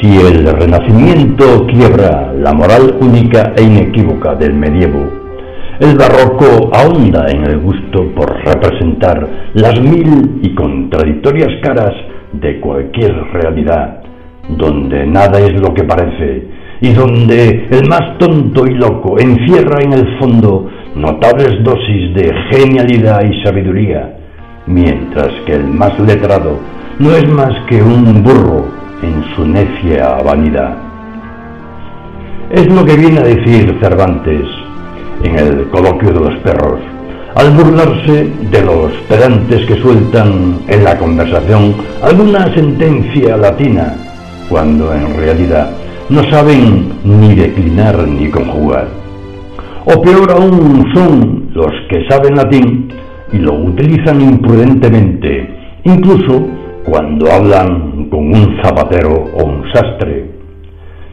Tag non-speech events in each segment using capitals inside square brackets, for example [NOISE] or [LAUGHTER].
Si el Renacimiento quiebra la moral única e inequívoca del medievo, el barroco ahonda en el gusto por representar las mil y contradictorias caras de cualquier realidad, donde nada es lo que parece y donde el más tonto y loco encierra en el fondo notables dosis de genialidad y sabiduría, mientras que el más letrado no es más que un burro en su necia vanidad. Es lo que viene a decir Cervantes en el coloquio de los perros, al burlarse de los pedantes que sueltan en la conversación alguna sentencia latina, cuando en realidad no saben ni declinar ni conjugar. O peor aún son los que saben latín y lo utilizan imprudentemente, incluso cuando hablan con un zapatero o un sastre.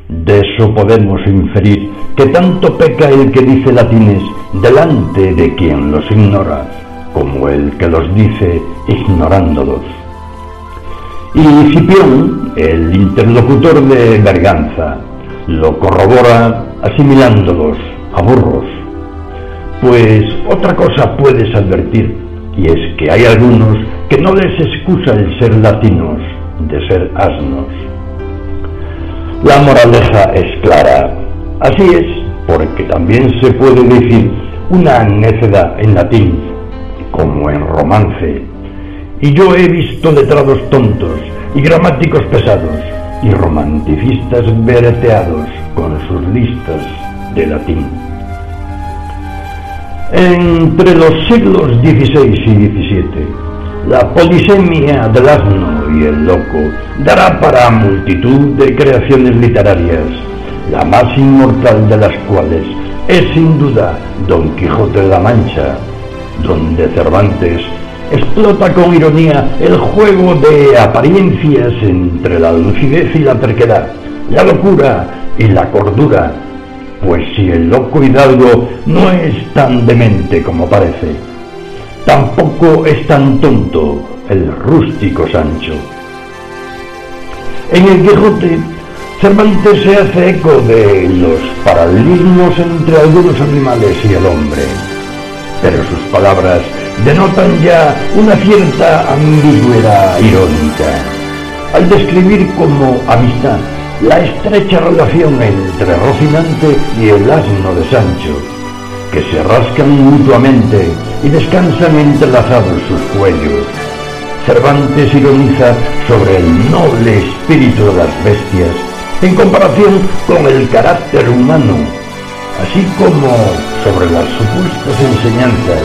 De eso podemos inferir que tanto peca el que dice latines delante de quien los ignora, como el que los dice ignorándolos. Y Cipión, el interlocutor de Berganza, lo corrobora asimilándolos a burros. Pues otra cosa puedes advertir, y es que hay algunos que no les excusa el ser latinos de ser asnos. La moraleja es clara. Así es, porque también se puede decir una necedad en latín, como en romance. Y yo he visto letrados tontos y gramáticos pesados y romanticistas vereteados con sus listas de latín. Entre los siglos XVI y XVII, la polisemia del asno y el loco dará para multitud de creaciones literarias, la más inmortal de las cuales es sin duda Don Quijote de la Mancha, donde Cervantes explota con ironía el juego de apariencias entre la lucidez y la terquedad, la locura y la cordura, pues si el loco hidalgo no es tan demente como parece, tampoco es tan tonto el rústico Sancho. En el Quijote, Cervantes se hace eco de los paralelismos entre algunos animales y el hombre, pero sus palabras denotan ya una cierta ambigüedad irónica al describir como amistad la estrecha relación entre Rocinante y el asno de Sancho, que se rascan mutuamente y descansan entrelazados sus cuellos. Cervantes ironiza sobre el noble espíritu de las bestias en comparación con el carácter humano, así como sobre las supuestas enseñanzas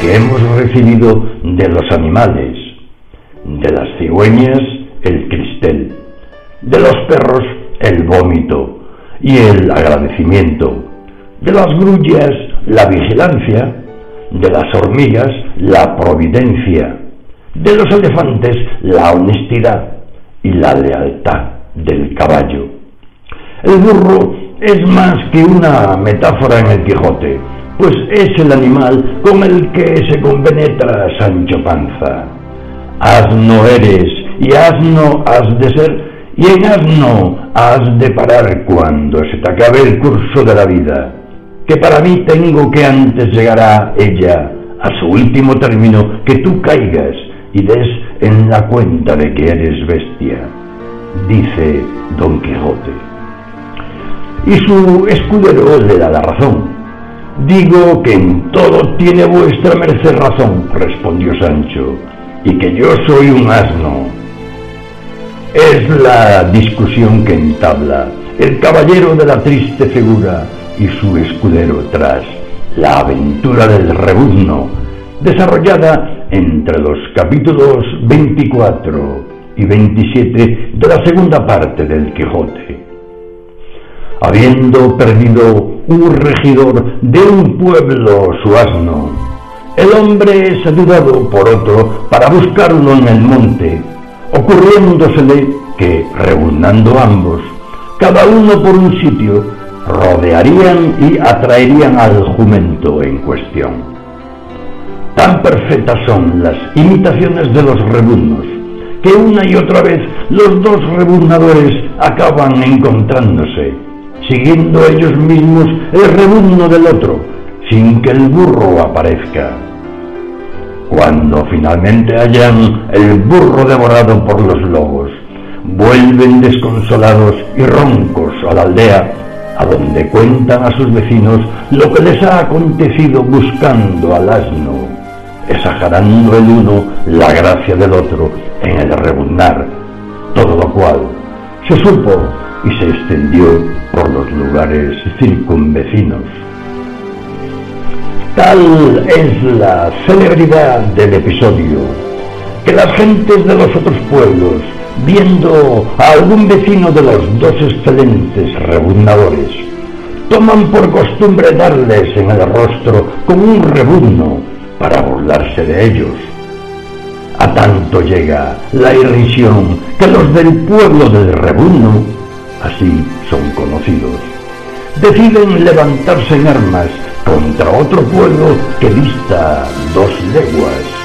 que hemos recibido de los animales, de las cigüeñas el cristel, de los perros el vómito y el agradecimiento, de las grullas la vigilancia, de las hormigas la providencia, de los elefantes la honestidad y la lealtad del caballo. El burro es más que una metáfora en el Quijote, pues es el animal con el que se compenetra Sancho Panza. Asno eres y asno has de ser, y en asno has de parar cuando se te acabe el curso de la vida que para mí tengo que antes llegará ella a su último término, que tú caigas y des en la cuenta de que eres bestia, dice Don Quijote. Y su escudero le da la razón. Digo que en todo tiene vuestra merced razón, respondió Sancho, y que yo soy un asno. Es la discusión que entabla el caballero de la triste figura y su escudero tras la aventura del rebuzno, desarrollada entre los capítulos 24 y 27 de la segunda parte del Quijote. Habiendo perdido un regidor de un pueblo su asno, el hombre es ayudado por otro para buscarlo en el monte, ocurriéndosele que, rebuznando ambos, cada uno por un sitio, rodearían y atraerían al jumento en cuestión. Tan perfectas son las imitaciones de los rebuznos que una y otra vez los dos rebuznadores acaban encontrándose, siguiendo ellos mismos el rebuzno del otro, sin que el burro aparezca. Cuando finalmente hallan el burro devorado por los lobos, vuelven desconsolados y roncos a la aldea, a donde cuentan a sus vecinos lo que les ha acontecido buscando al asno, exagerando el uno la gracia del otro en el rebuznar, todo lo cual se supo y se extendió por los lugares circunvecinos. Tal es la celebridad del episodio, que las gentes de los otros pueblos, viendo a algún vecino de los dos excelentes rebundadores, toman por costumbre darles en el rostro como un rebuzno para burlarse de ellos. A tanto llega la irrisión que los del pueblo del rebuzno, así son conocidos, deciden levantarse en armas contra otro pueblo que dista dos leguas.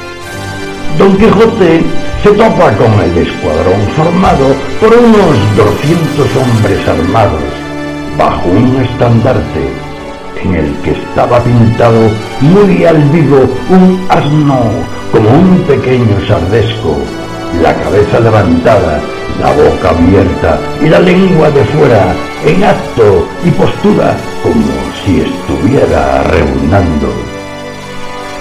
Don Quijote se topa con el escuadrón formado por unos 200 hombres armados bajo un estandarte en el que estaba pintado muy al vivo un asno como un pequeño sardesco, la cabeza levantada, la boca abierta y la lengua de fuera en acto y postura como si estuviera rebundando.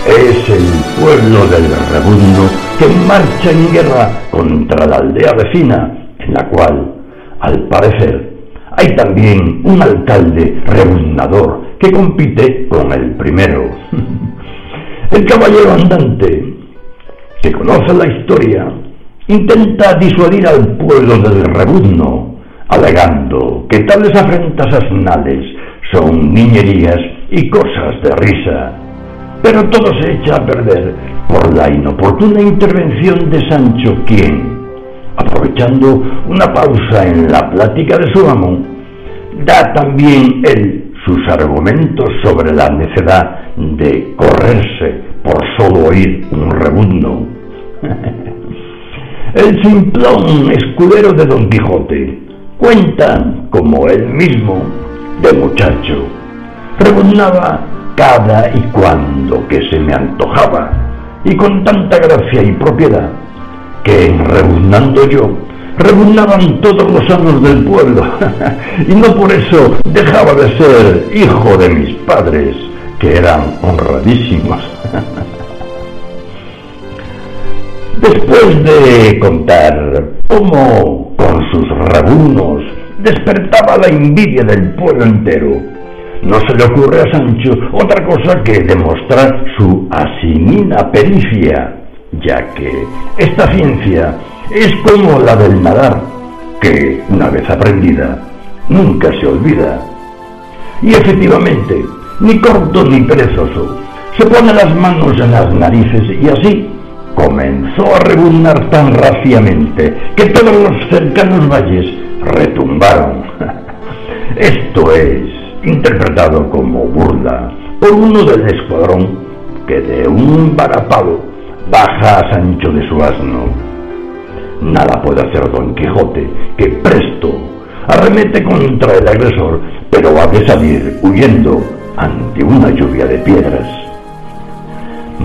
Es el pueblo del rebundo que marcha en guerra contra la aldea vecina, en la cual, al parecer, hay también un alcalde rebundador que compite con el primero. [LAUGHS] El caballero andante, que conoce la historia, intenta disuadir al pueblo del rebuzno, alegando que tales afrentas asnales son niñerías y cosas de risa. Pero todo se echa a perder por la inoportuna intervención de Sancho, quien, aprovechando una pausa en la plática de su amo, da también él sus argumentos sobre la necedad de correrse por solo oír un rebuzno. [LAUGHS] El simplón escudero de Don Quijote cuenta, como él mismo, de muchacho. Rebuznaba cada y cuando que se me antojaba, y con tanta gracia y propiedad, que en rebuznando yo, rebuznaban todos los años del pueblo, [LAUGHS] y no por eso dejaba de ser hijo de mis padres, que eran honradísimos. [LAUGHS] Después de contar cómo con sus rebuznos despertaba la envidia del pueblo entero. No se le ocurre a Sancho otra cosa que demostrar su asimina pericia, ya que esta ciencia es como la del nadar, que una vez aprendida nunca se olvida. Y efectivamente, ni corto ni perezoso, se pone las manos en las narices y así comenzó a rebuznar tan raciamente que todos los cercanos valles retumbaron. [LAUGHS] Esto es interpretado como burla por uno del escuadrón que de un varapalo baja a Sancho de su asno. Nada puede hacer Don Quijote, que presto arremete contra el agresor, pero ha de salir huyendo ante una lluvia de piedras.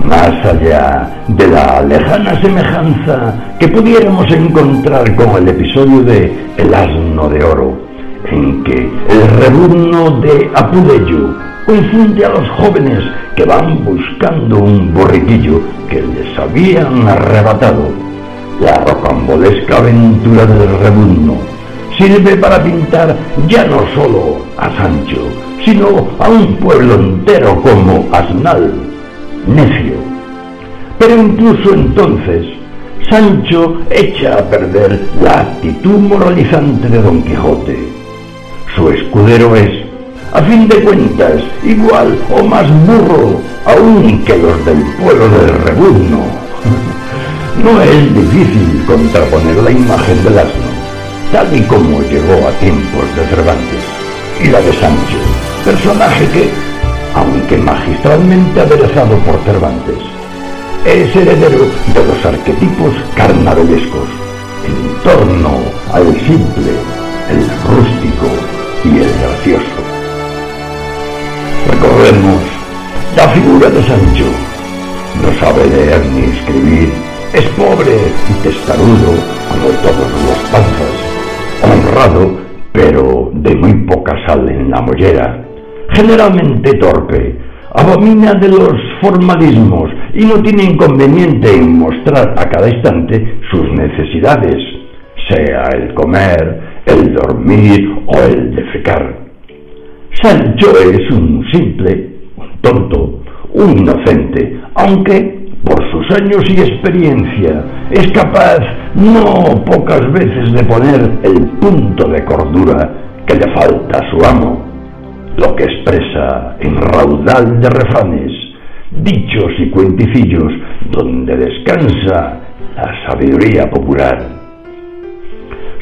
Más allá de la lejana semejanza que pudiéramos encontrar con el episodio de El asno de oro, en que el rebuzno de Apuleyo confunde a los jóvenes que van buscando un borriquillo que les habían arrebatado. La rocambolesca aventura del rebuzno sirve para pintar ya no solo a Sancho, sino a un pueblo entero como Asnal necio. Pero incluso entonces, Sancho echa a perder la actitud moralizante de Don Quijote. Su escudero es, a fin de cuentas, igual o más burro aún que los del pueblo del rebuzno. [LAUGHS] No es difícil contraponer la imagen del asno, tal y como llegó a tiempos de Cervantes, y la de Sancho, personaje que, aunque magistralmente aderezado por Cervantes, es heredero de los arquetipos carnavalescos en torno al simple, el rústico y el gracioso. Recordemos la figura de Sancho. No sabe leer ni escribir, es pobre y testarudo como todos los panzas, honrado pero de muy poca sal en la mollera, generalmente torpe, abomina de los formalismos y no tiene inconveniente en mostrar a cada instante sus necesidades, sea el comer, el dormir o el defecar. Sancho es un simple, un tonto, un inocente, aunque por sus años y experiencia es capaz no pocas veces de poner el punto de cordura que le falta a su amo lo que expresa en raudal de refranes, dichos y cuenticillos donde descansa la sabiduría popular.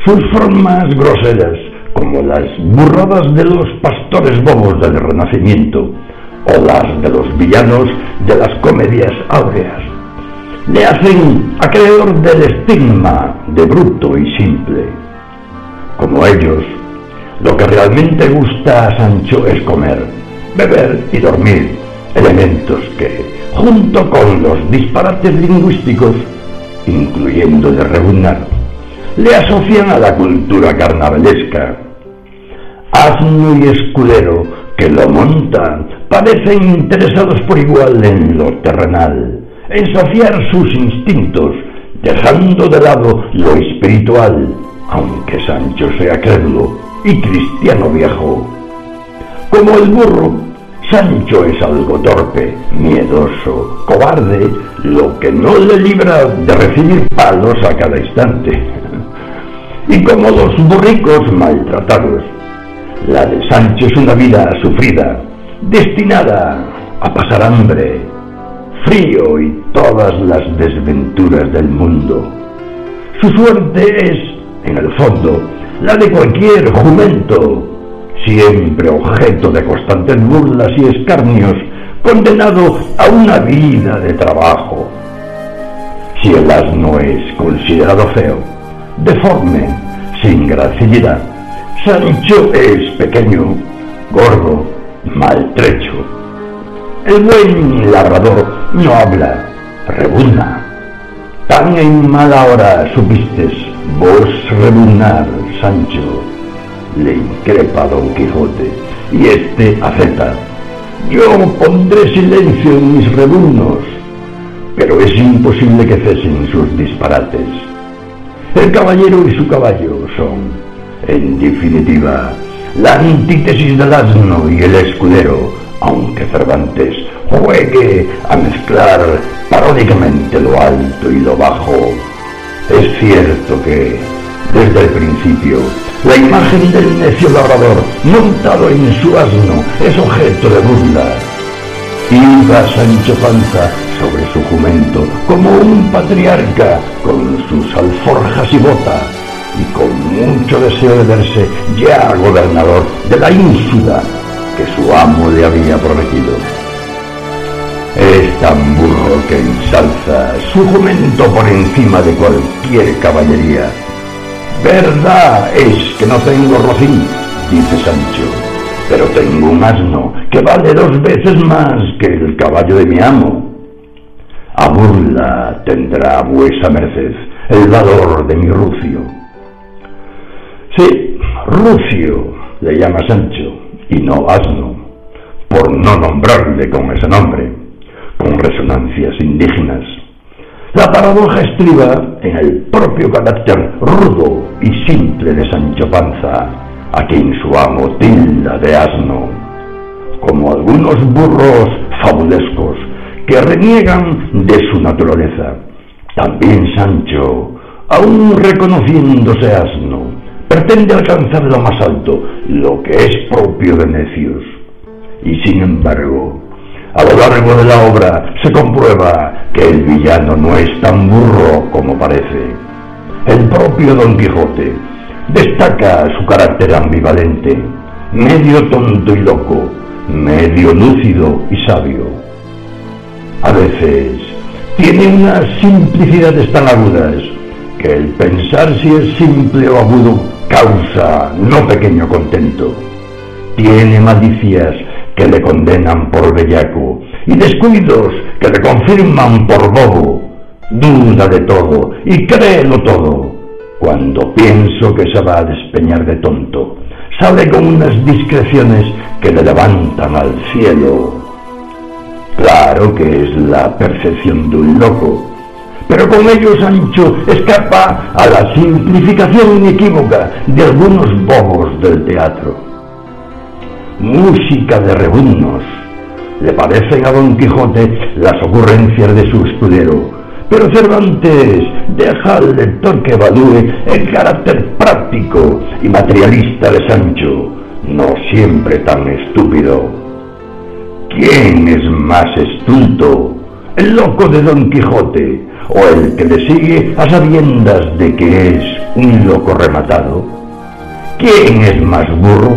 Sus formas groseras, como las burradas de los pastores bobos del Renacimiento o las de los villanos de las comedias áureas, le hacen acreedor del estigma de bruto y simple. Como ellos, lo que realmente gusta a Sancho es comer, beber y dormir, elementos que, junto con los disparates lingüísticos, incluyendo de rebunar, le asocian a la cultura carnavalesca. Asno y escudero que lo montan parecen interesados por igual en lo terrenal, en saciar sus instintos, dejando de lado lo espiritual, aunque Sancho sea crédulo y cristiano viejo. Como el burro, Sancho es algo torpe, miedoso, cobarde, lo que no le libra de recibir palos a cada instante. Los burricos maltratados, la de Sancho es una vida sufrida, destinada a pasar hambre, frío y todas las desventuras del mundo. Su suerte es, en el fondo, la de cualquier jumento, siempre objeto de constantes burlas y escarnios, condenado a una vida de trabajo. Si el asno es considerado feo, deforme, sin gracilidad, Sancho es pequeño, gordo, maltrecho. El buen labrador no habla, rebuzna. Tan en mala hora supistes vos rebuznar Sancho, le increpa Don Quijote, y éste acepta. Yo pondré silencio en mis rebuznos, pero es imposible que cesen sus disparates. El caballero y su caballo son, en definitiva, la antítesis del asno y el escudero, aunque Cervantes juegue a mezclar paródicamente lo alto y lo bajo. Es cierto que desde el principio. La imagen del necio labrador montado en su asno es objeto de burla. Iba Sancho Panza sobre su jumento como un patriarca con sus alforjas y bota y con mucho deseo de verse ya gobernador de la ínsula que su amo le había prometido. Es tan burro que ensalza su jumento por encima de cualquier caballería Verdad es que no tengo rocín, dice Sancho, pero tengo un asno que vale dos veces más que el caballo de mi amo. A burla tendrá vuesa merced el valor de mi Rucio. Sí, Rucio le llama Sancho, y no asno, por no nombrarle con ese nombre, con resonancias indígenas. La paradoja estriba en el propio carácter rudo y simple de Sancho Panza, a quien su amo tilda de asno, como algunos burros fabulescos que reniegan de su naturaleza. También Sancho, aun reconociéndose asno, pretende alcanzar lo más alto, lo que es propio de necios. Y sin embargo, a lo largo de la obra se comprueba que el villano no es tan burro como parece. El propio Don Quijote destaca su carácter ambivalente, medio tonto y loco, medio lúcido y sabio. A veces tiene unas simplicidades tan agudas que el pensar si es simple o agudo causa no pequeño contento. Tiene malicias que le condenan por bellaco y descuidos que le confirman por bobo. Duda de todo y créelo todo. Cuando pienso que se va a despeñar de tonto, sale con unas discreciones que le levantan al cielo. Claro que es la percepción de un loco, pero con ello Sancho escapa a la simplificación inequívoca de algunos bobos del teatro. Música de rebuznos. Le parecen a Don Quijote las ocurrencias de su escudero, pero Cervantes deja al lector que evalúe el carácter práctico y materialista de Sancho, no siempre tan estúpido. ¿Quién es más estulto? ¿El loco de Don Quijote o el que le sigue a sabiendas de que es un loco rematado? ¿Quién es más burro?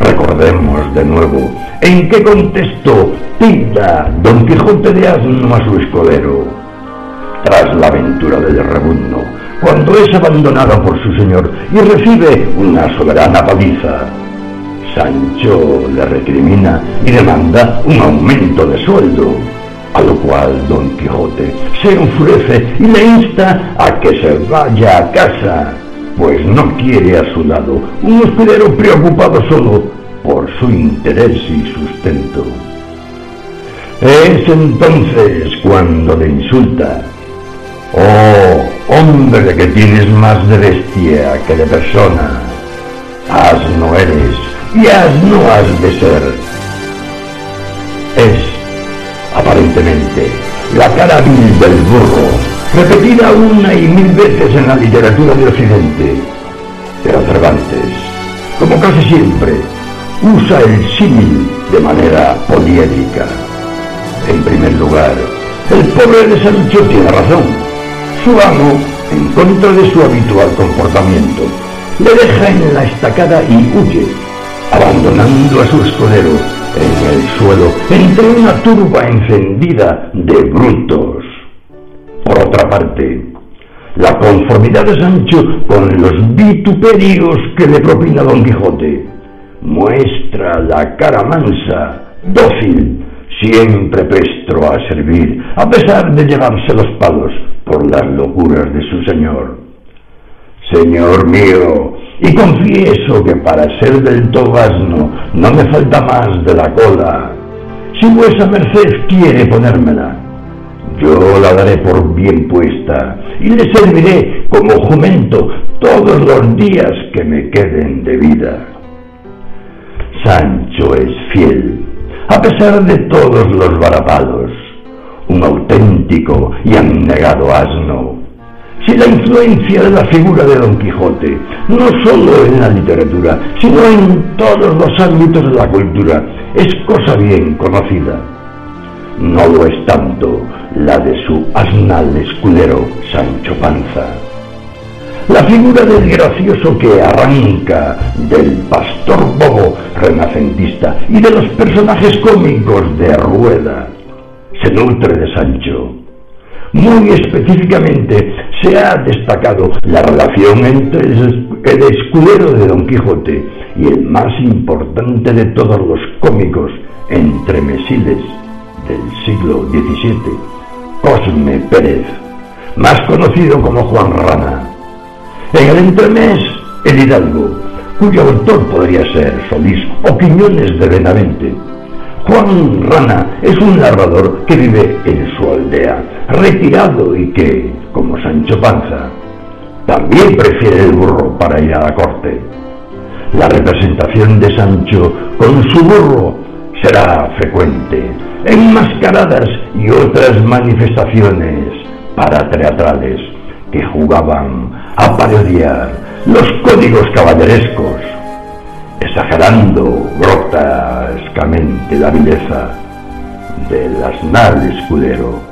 Recordemos de nuevo en qué contexto pinta Don Quijote de Asno a su escudero. Tras la aventura del rebundo, cuando es abandonado por su señor y recibe una soberana paliza, Sancho le recrimina y demanda un aumento de sueldo, a lo cual Don Quijote se enfurece y le insta a que se vaya a casa, pues no quiere a su lado un hospedero preocupado solo por su interés y sustento. Es entonces cuando le insulta, oh hombre que tienes más de bestia que de persona, asno eres y asno has de ser. Es, aparentemente, la cara vil del burro, repetida una y mil veces en la literatura de Occidente. Pero Cervantes, como casi siempre, usa el símil de manera poliédrica. En primer lugar, el pobre de Sancho tiene razón. Su amo, en contra de su habitual comportamiento, le deja en la estacada y huye, abandonando a su escudero en el suelo entre una turba encendida de brutos. Por otra parte, la conformidad de Sancho con los vituperios que le propina Don Quijote muestra la cara mansa, dócil, siempre prestro a servir, a pesar de llevarse los palos por las locuras de su señor. Señor mío, y confieso que para ser del todo asno no me falta más de la cola. Si vuesa merced quiere ponérmela, yo la daré por bien puesta y le serviré como jumento todos los días que me queden de vida. Sancho es fiel, a pesar de todos los varapalos, un auténtico y abnegado asno. Si la influencia de la figura de Don Quijote, no solo en la literatura, sino en todos los ámbitos de la cultura, es cosa bien conocida, no lo es tanto la de su asnal escudero Sancho Panza. La figura del gracioso que arranca, del pastor bobo renacentista y de los personajes cómicos de Rueda se nutre de Sancho. Muy específicamente se ha destacado la relación entre el escudero de Don Quijote y el más importante de todos los cómicos entremesiles del siglo XVII, Cosme Pérez, más conocido como Juan Rana. En el entremés, el Hidalgo, cuyo autor podría ser Solís o Quiñones de Benavente. Juan Rana es un narrador que vive en su aldea, retirado y que, como Sancho Panza, también prefiere el burro para ir a la corte. La representación de Sancho con su burro será frecuente en mascaradas y otras manifestaciones parateatrales que jugaban a parodiar los códigos caballerescos, exagerando grotescamente la vileza del asnal escudero